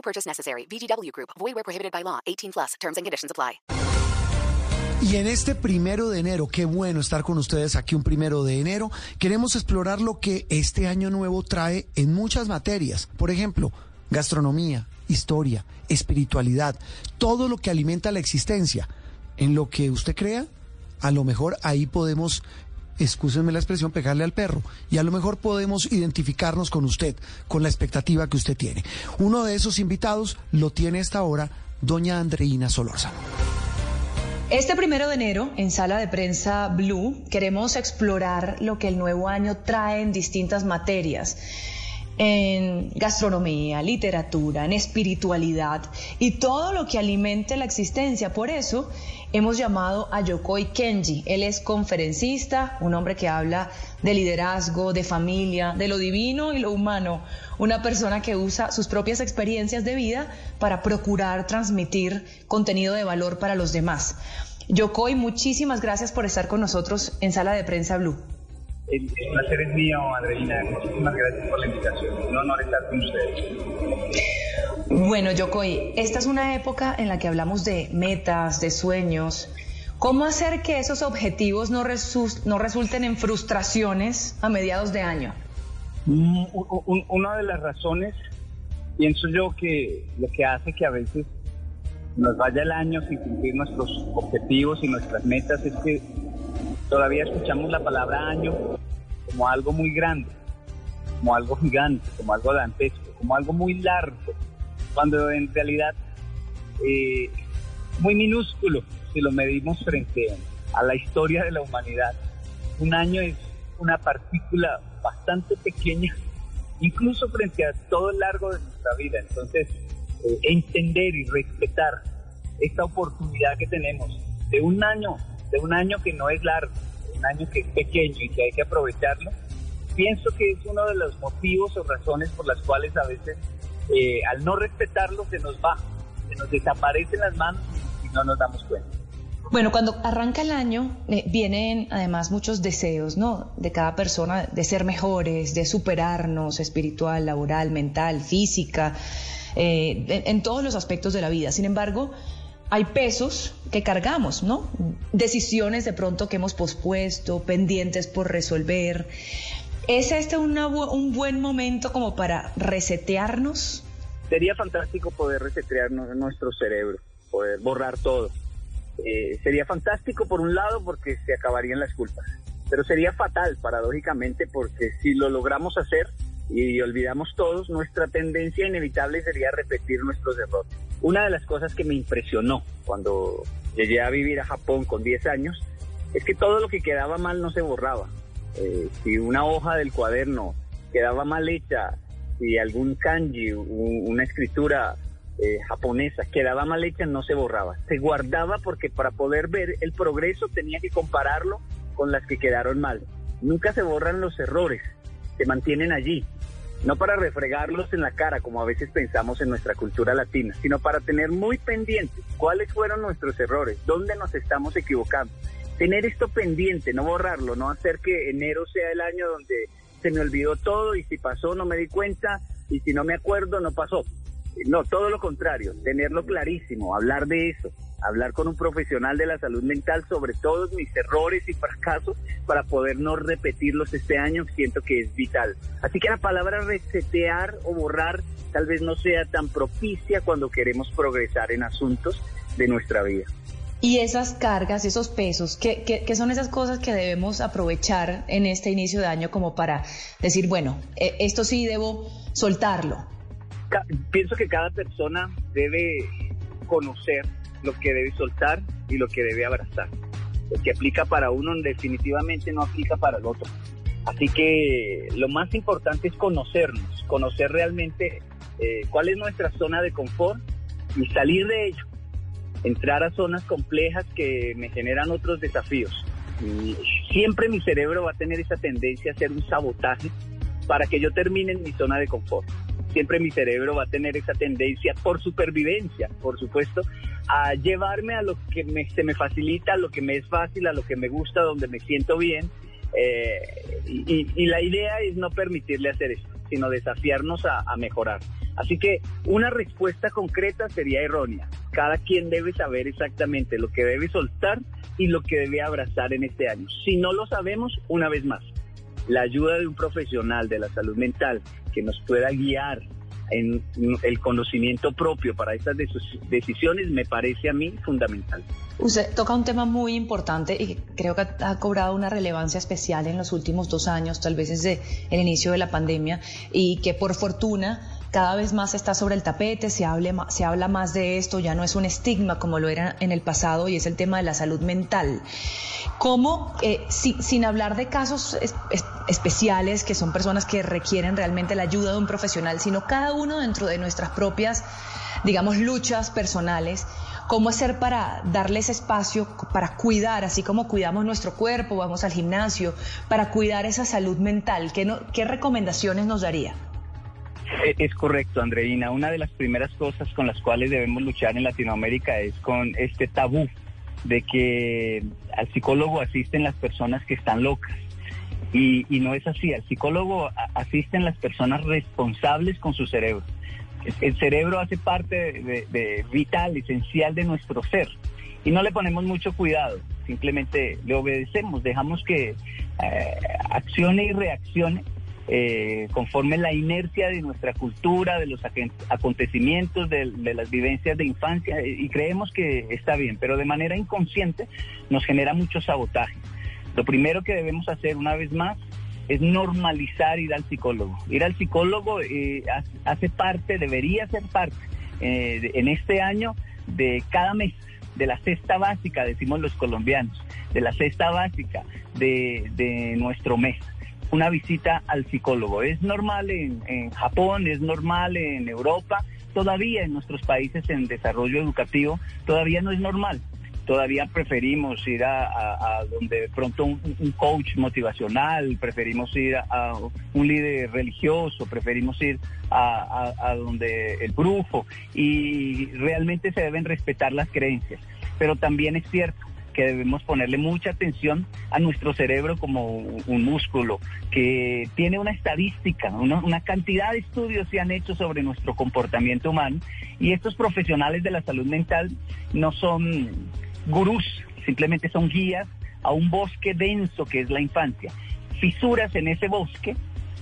No purchase necessary. VGW Group. Void where prohibited by law. 18 plus. Terms and conditions apply. Y en este primero de enero, qué bueno estar con ustedes aquí un primero de enero, queremos explorar lo que este año nuevo trae en muchas materias. Por ejemplo, gastronomía, historia, espiritualidad, todo lo que alimenta la existencia. En lo que usted crea, a lo mejor ahí podemos, excúsenme la expresión, pegarle al perro. Y a lo mejor podemos identificarnos con usted, con la expectativa que usted tiene. Uno de esos invitados lo tiene esta hora, doña Andreina Solórzano. Este primero de enero, en Sala de Prensa Blue, queremos explorar lo que el nuevo año trae en distintas materias en gastronomía, literatura, en espiritualidad y todo lo que alimente la existencia. Por eso hemos llamado a Yokoi Kenji. Él es conferencista, un hombre que habla de liderazgo, de familia, de lo divino y lo humano. Una persona que usa sus propias experiencias de vida para procurar transmitir contenido de valor para los demás. Yokoi, muchísimas gracias por estar con nosotros en Sala de Prensa Blue. El placer es mío, Andreina. Muchísimas gracias por la invitación. Un honor estar con ustedes. Bueno, Yokoi, esta es una época en la que hablamos de metas, de sueños. ¿Cómo hacer que esos objetivos no, no resulten en frustraciones a mediados de año? Mm, una de las razones, pienso yo, que lo que hace que a veces nos vaya el año sin cumplir nuestros objetivos y nuestras metas es que todavía escuchamos la palabra año como algo muy grande, como algo gigante, como algo dantesco, como algo muy largo, cuando en realidad eh, muy minúsculo si lo medimos frente a la historia de la humanidad. Un año es una partícula bastante pequeña, incluso frente a todo el largo de nuestra vida. Entonces, eh, entender y respetar esta oportunidad que tenemos de un año de un año que no es largo, un año que es pequeño y que hay que aprovecharlo, pienso que es uno de los motivos o razones por las cuales a veces eh, al no respetarlo se nos va, se nos desaparecen las manos y no nos damos cuenta. Bueno, cuando arranca el año eh, vienen además muchos deseos, ¿no? De cada persona de ser mejores, de superarnos espiritual, laboral, mental, física, eh, en todos los aspectos de la vida. Sin embargo, hay pesos que cargamos, ¿no? Decisiones de pronto que hemos pospuesto, pendientes por resolver. ¿Es este un buen momento como para resetearnos? Sería fantástico poder resetear nuestro cerebro, poder borrar todo. Eh, sería fantástico por un lado porque se acabarían las culpas, pero sería fatal paradójicamente porque si lo logramos hacer y olvidamos todos, nuestra tendencia inevitable sería repetir nuestros errores. Una de las cosas que me impresionó cuando llegué a vivir a Japón con 10 años es que todo lo que quedaba mal no se borraba. Eh, si una hoja del cuaderno quedaba mal hecha, si algún kanji, una escritura eh, japonesa quedaba mal hecha, no se borraba. Se guardaba porque para poder ver el progreso tenía que compararlo con las que quedaron mal. Nunca se borran los errores, se mantienen allí no para refregarlos en la cara como a veces pensamos en nuestra cultura latina, sino para tener muy pendientes cuáles fueron nuestros errores, dónde nos estamos equivocando. Tener esto pendiente, no borrarlo, no hacer que enero sea el año donde se me olvidó todo y si pasó no me di cuenta y si no me acuerdo no pasó. No, todo lo contrario, tenerlo clarísimo, hablar de eso, hablar con un profesional de la salud mental sobre todos mis errores y fracasos para poder no repetirlos este año, siento que es vital. Así que la palabra resetear o borrar tal vez no sea tan propicia cuando queremos progresar en asuntos de nuestra vida. Y esas cargas, esos pesos, ¿qué, son esas cosas que debemos aprovechar en este inicio de año como para decir, bueno, e, esto sí debo soltarlo? Pienso que cada persona debe conocer lo que debe soltar y lo que debe abrazar. Lo que aplica para uno definitivamente no aplica para el otro. Así que lo más importante es conocernos, conocer realmente eh, cuál es nuestra zona de confort y salir de ello, entrar a zonas complejas que me generan otros desafíos. Y siempre mi cerebro va a tener esa tendencia a hacer un sabotaje para que yo termine en mi zona de confort. Siempre mi cerebro va a tener esa tendencia por supervivencia, por supuesto, a llevarme a lo que se me facilita, a lo que me es fácil, a lo que me gusta, donde me siento bien. Eh, y, la idea es no permitirle hacer eso, sino desafiarnos a mejorar. Así que una respuesta concreta sería errónea. Cada quien debe saber exactamente lo que debe soltar y lo que debe abrazar en este año. Si no lo sabemos, una vez más, la ayuda de un profesional de la salud mental que nos pueda guiar en el conocimiento propio para estas decisiones me parece a mí fundamental. Usted toca un tema muy importante y creo que ha cobrado una relevancia especial en los últimos dos años, tal vez desde el inicio de la pandemia, y que por fortuna cada vez más está sobre el tapete, se, se habla más de esto, ya no es un estigma como lo era en el pasado y es el tema de la salud mental. ¿Cómo, eh, sin hablar de casos especiales, que son personas que requieren realmente la ayuda de un profesional, sino cada uno dentro de nuestras propias, digamos, luchas personales, cómo hacer para darles espacio, para cuidar, así como cuidamos nuestro cuerpo, vamos al gimnasio, para cuidar esa salud mental? ¿Qué, qué recomendaciones nos daría? Eh, es correcto, Andreina. Una de las primeras cosas con las cuales debemos luchar en Latinoamérica es con este tabú de que al psicólogo asisten las personas que están locas. Y, no es así. Al psicólogo asisten las personas responsables con su cerebro. El cerebro hace parte de, vital, esencial de nuestro ser. Y no le ponemos mucho cuidado. Simplemente le obedecemos, dejamos que eh, accione y reaccione eh, conforme la inercia de nuestra cultura, de los acontecimientos, de, las vivencias de infancia, y creemos que está bien, pero de manera inconsciente nos genera mucho sabotaje. Lo primero que debemos hacer una vez más es normalizar ir al psicólogo. Ir al psicólogo eh, hace parte, debería ser parte eh, en este año de cada mes, de la cesta básica, decimos los colombianos, de la cesta básica de nuestro mes una visita al psicólogo. Es normal en, Japón, es normal en Europa, todavía en nuestros países en desarrollo educativo, todavía no es normal. Todavía preferimos ir a, donde de pronto un, coach motivacional, preferimos ir a, un líder religioso, preferimos ir a, a donde el brujo y realmente se deben respetar las creencias. Pero también es cierto que debemos ponerle mucha atención a nuestro cerebro como un músculo que tiene una estadística, una, cantidad de estudios se han hecho sobre nuestro comportamiento humano y estos profesionales de la salud mental no son gurús, simplemente son guías a un bosque denso que es la infancia. Fisuras en ese bosque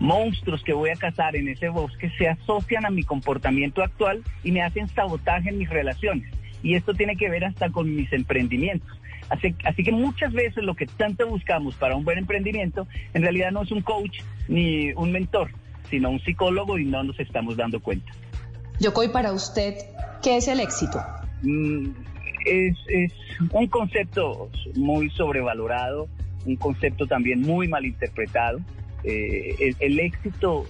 monstruos que voy a cazar en ese bosque se asocian a mi comportamiento actual y me hacen sabotaje en mis relaciones. Y esto tiene que ver hasta con mis emprendimientos. Así, que muchas veces lo que tanto buscamos para un buen emprendimiento en realidad no es un coach ni un mentor, sino un psicólogo y no nos estamos dando cuenta. Yokoi, para usted, ¿qué es el éxito? Mm, es, un concepto muy sobrevalorado, un concepto también muy mal interpretado. Eh, el, éxito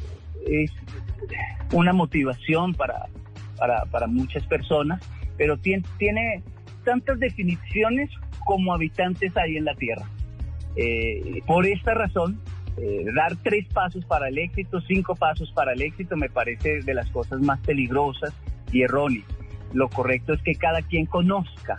es una motivación para, para, muchas personas, pero tiene, tiene tantas definiciones como habitantes hay en la Tierra. Eh, por esta razón, eh, dar tres pasos para el éxito, cinco pasos para el éxito, me parece de las cosas más peligrosas y erróneas. Lo correcto es que cada quien conozca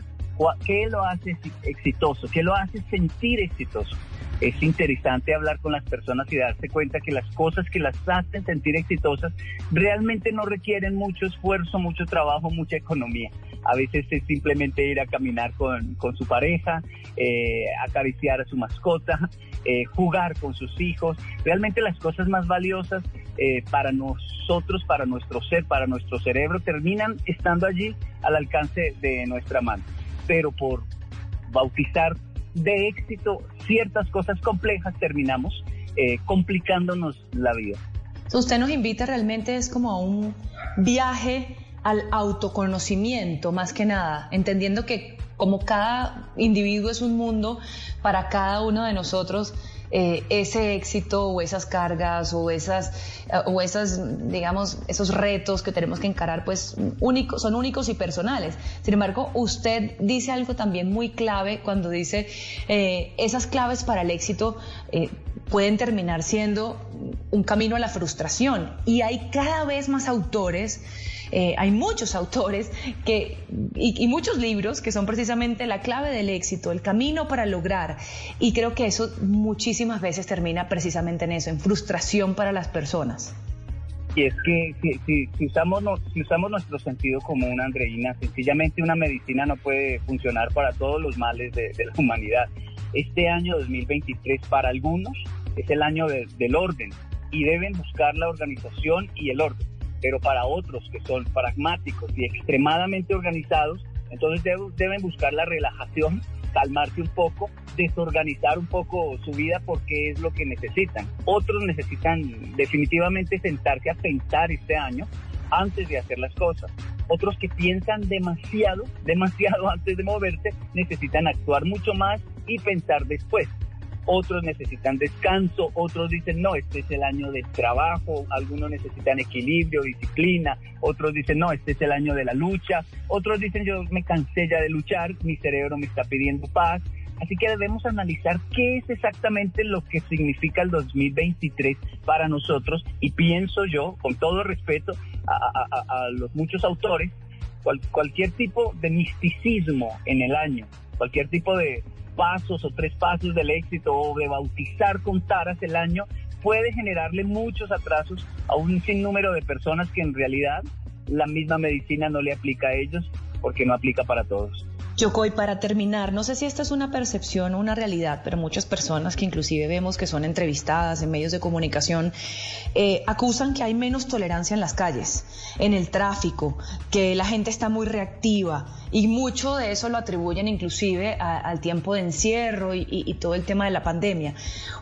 qué lo hace exitoso, qué lo hace sentir exitoso es interesante hablar con las personas y darse cuenta que las cosas que las hacen sentir exitosas realmente no requieren mucho esfuerzo, mucho trabajo, mucha economía. A veces es simplemente ir a caminar con, su pareja, eh, acariciar a su mascota, eh, jugar con sus hijos. Realmente las cosas más valiosas eh, para nosotros, para nuestro ser, para nuestro cerebro, terminan estando allí al alcance de nuestra mano. Pero por bautizar de éxito ciertas cosas complejas, terminamos complicándonos la vida. Usted nos invita realmente es como a un viaje al autoconocimiento más que nada, entendiendo que como cada individuo es un mundo, para cada uno de nosotros eh, ese éxito o esas cargas o esas, eh, o esas, digamos, esos retos que tenemos que encarar, pues son únicos y personales. Sin embargo, usted dice algo también muy clave cuando dice eh, esas claves para el éxito pueden terminar siendo un camino a la frustración. Y hay cada vez más autores eh, hay muchos autores que, y, muchos libros que son precisamente la clave del éxito, el camino para lograr. Y creo que eso muchísimas veces termina precisamente en eso, en frustración para las personas. Y es que si, usamos, si usamos nuestro sentido común, Andreina, sencillamente una medicina no puede funcionar para todos los males de, la humanidad. Este año 2023 para algunos es el año del orden y deben buscar la organización y el orden pero para otros que son pragmáticos y extremadamente organizados, entonces deben buscar la relajación, calmarse un poco, desorganizar un poco su vida porque es lo que necesitan. Otros necesitan definitivamente sentarse a pensar este año antes de hacer las cosas. Otros que piensan demasiado, demasiado antes de moverse, necesitan actuar mucho más y pensar después otros necesitan descanso, otros dicen, no, este es el año del trabajo, algunos necesitan equilibrio, disciplina, otros dicen, no, este es el año de la lucha, otros dicen, yo me cansé ya de luchar, mi cerebro me está pidiendo paz. Así que debemos analizar qué es exactamente lo que significa el 2023 para nosotros y pienso yo, con todo respeto a, los muchos autores, cualquier tipo de misticismo en el año, cualquier tipo de, pasos o tres pasos del éxito o de bautizar con taras el año puede generarle muchos atrasos a un sinnúmero de personas que en realidad la misma medicina no le aplica a ellos porque no aplica para todos. Yokoi, para terminar, no sé si esta es una percepción o una realidad, pero muchas personas que inclusive vemos que son entrevistadas en medios de comunicación eh, acusan que hay menos tolerancia en las calles, en el tráfico, que la gente está muy reactiva y mucho de eso lo atribuyen inclusive al tiempo de encierro y, todo el tema de la pandemia.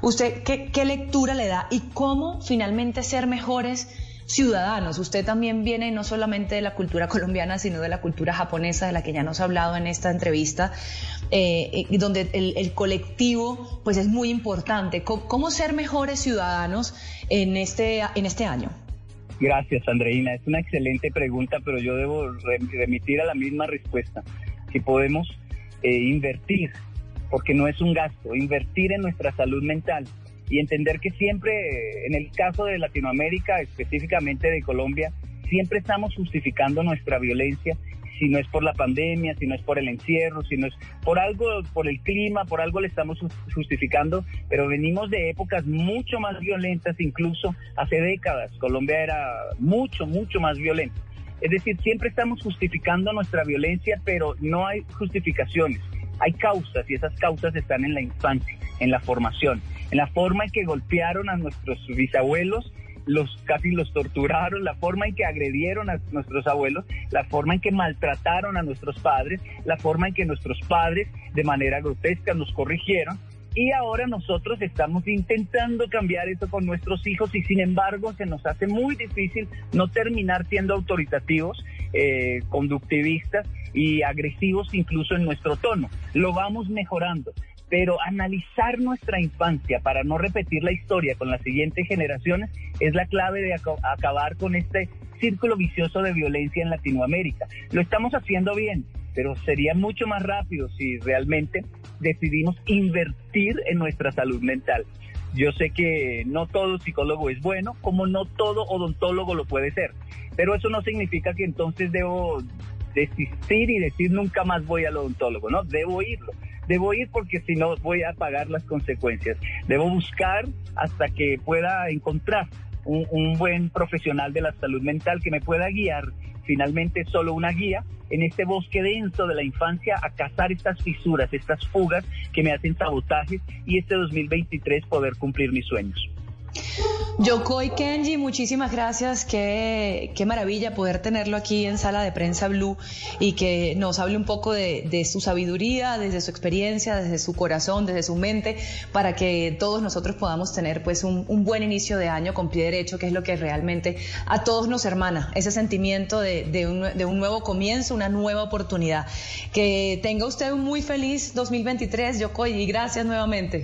¿Usted qué lectura le da y cómo finalmente ser mejores? Ciudadanos. Usted también viene no solamente de la cultura colombiana, sino de la cultura japonesa, de la que ya nos ha hablado en esta entrevista, eh, y donde el, colectivo pues es muy importante. ¿Cómo, ser mejores ciudadanos en este, en este año? Gracias, Andreina. Es una excelente pregunta, pero yo debo remitir a la misma respuesta. Si podemos eh, invertir, porque no es un gasto, invertir en nuestra salud mental, y entender que siempre, en el caso de Latinoamérica, específicamente de Colombia, siempre estamos justificando nuestra violencia, si no es por la pandemia, si no es por el encierro, si no es por algo, por el clima, por algo le estamos justificando, pero venimos de épocas mucho más violentas, incluso hace décadas. Colombia era mucho, mucho más violenta. Es decir, siempre estamos justificando nuestra violencia, pero no hay justificaciones. Hay causas y esas causas están en la infancia, en la formación en la forma en que golpearon a nuestros bisabuelos, los casi los torturaron, la forma en que agredieron a nuestros abuelos, la forma en que maltrataron a nuestros padres, la forma en que nuestros padres de manera grotesca nos corrigieron. Y ahora nosotros estamos intentando cambiar eso con nuestros hijos y sin embargo se nos hace muy difícil no terminar siendo autoritativos, eh, conductivistas y agresivos incluso en nuestro tono. Lo vamos mejorando pero analizar nuestra infancia para no repetir la historia con las siguientes generaciones es la clave de acabar con este círculo vicioso de violencia en Latinoamérica. Lo estamos haciendo bien, pero sería mucho más rápido si realmente decidimos invertir en nuestra salud mental. Yo sé que no todo psicólogo es bueno, como no todo odontólogo lo puede ser, pero eso no significa que entonces debo desistir y decir nunca más voy al odontólogo, no, debo irlo Debo ir porque si no voy a pagar las consecuencias. Debo buscar hasta que pueda encontrar un, buen profesional de la salud mental que me pueda guiar, finalmente solo una guía, en este bosque denso de la infancia a cazar estas fisuras, estas fugas que me hacen sabotajes y este 2023 poder cumplir mis sueños. Yokoi Kenji, muchísimas gracias. Qué, maravilla poder tenerlo aquí en Sala de Prensa Blue y que nos hable un poco de, su sabiduría, desde su experiencia, desde su corazón, desde su mente, para que todos nosotros podamos tener pues un, buen inicio de año con pie derecho, que es lo que realmente a todos nos hermana, ese sentimiento de, de, un, de un nuevo comienzo, una nueva oportunidad. Que tenga usted un muy feliz 2023, Yokoi, y gracias nuevamente.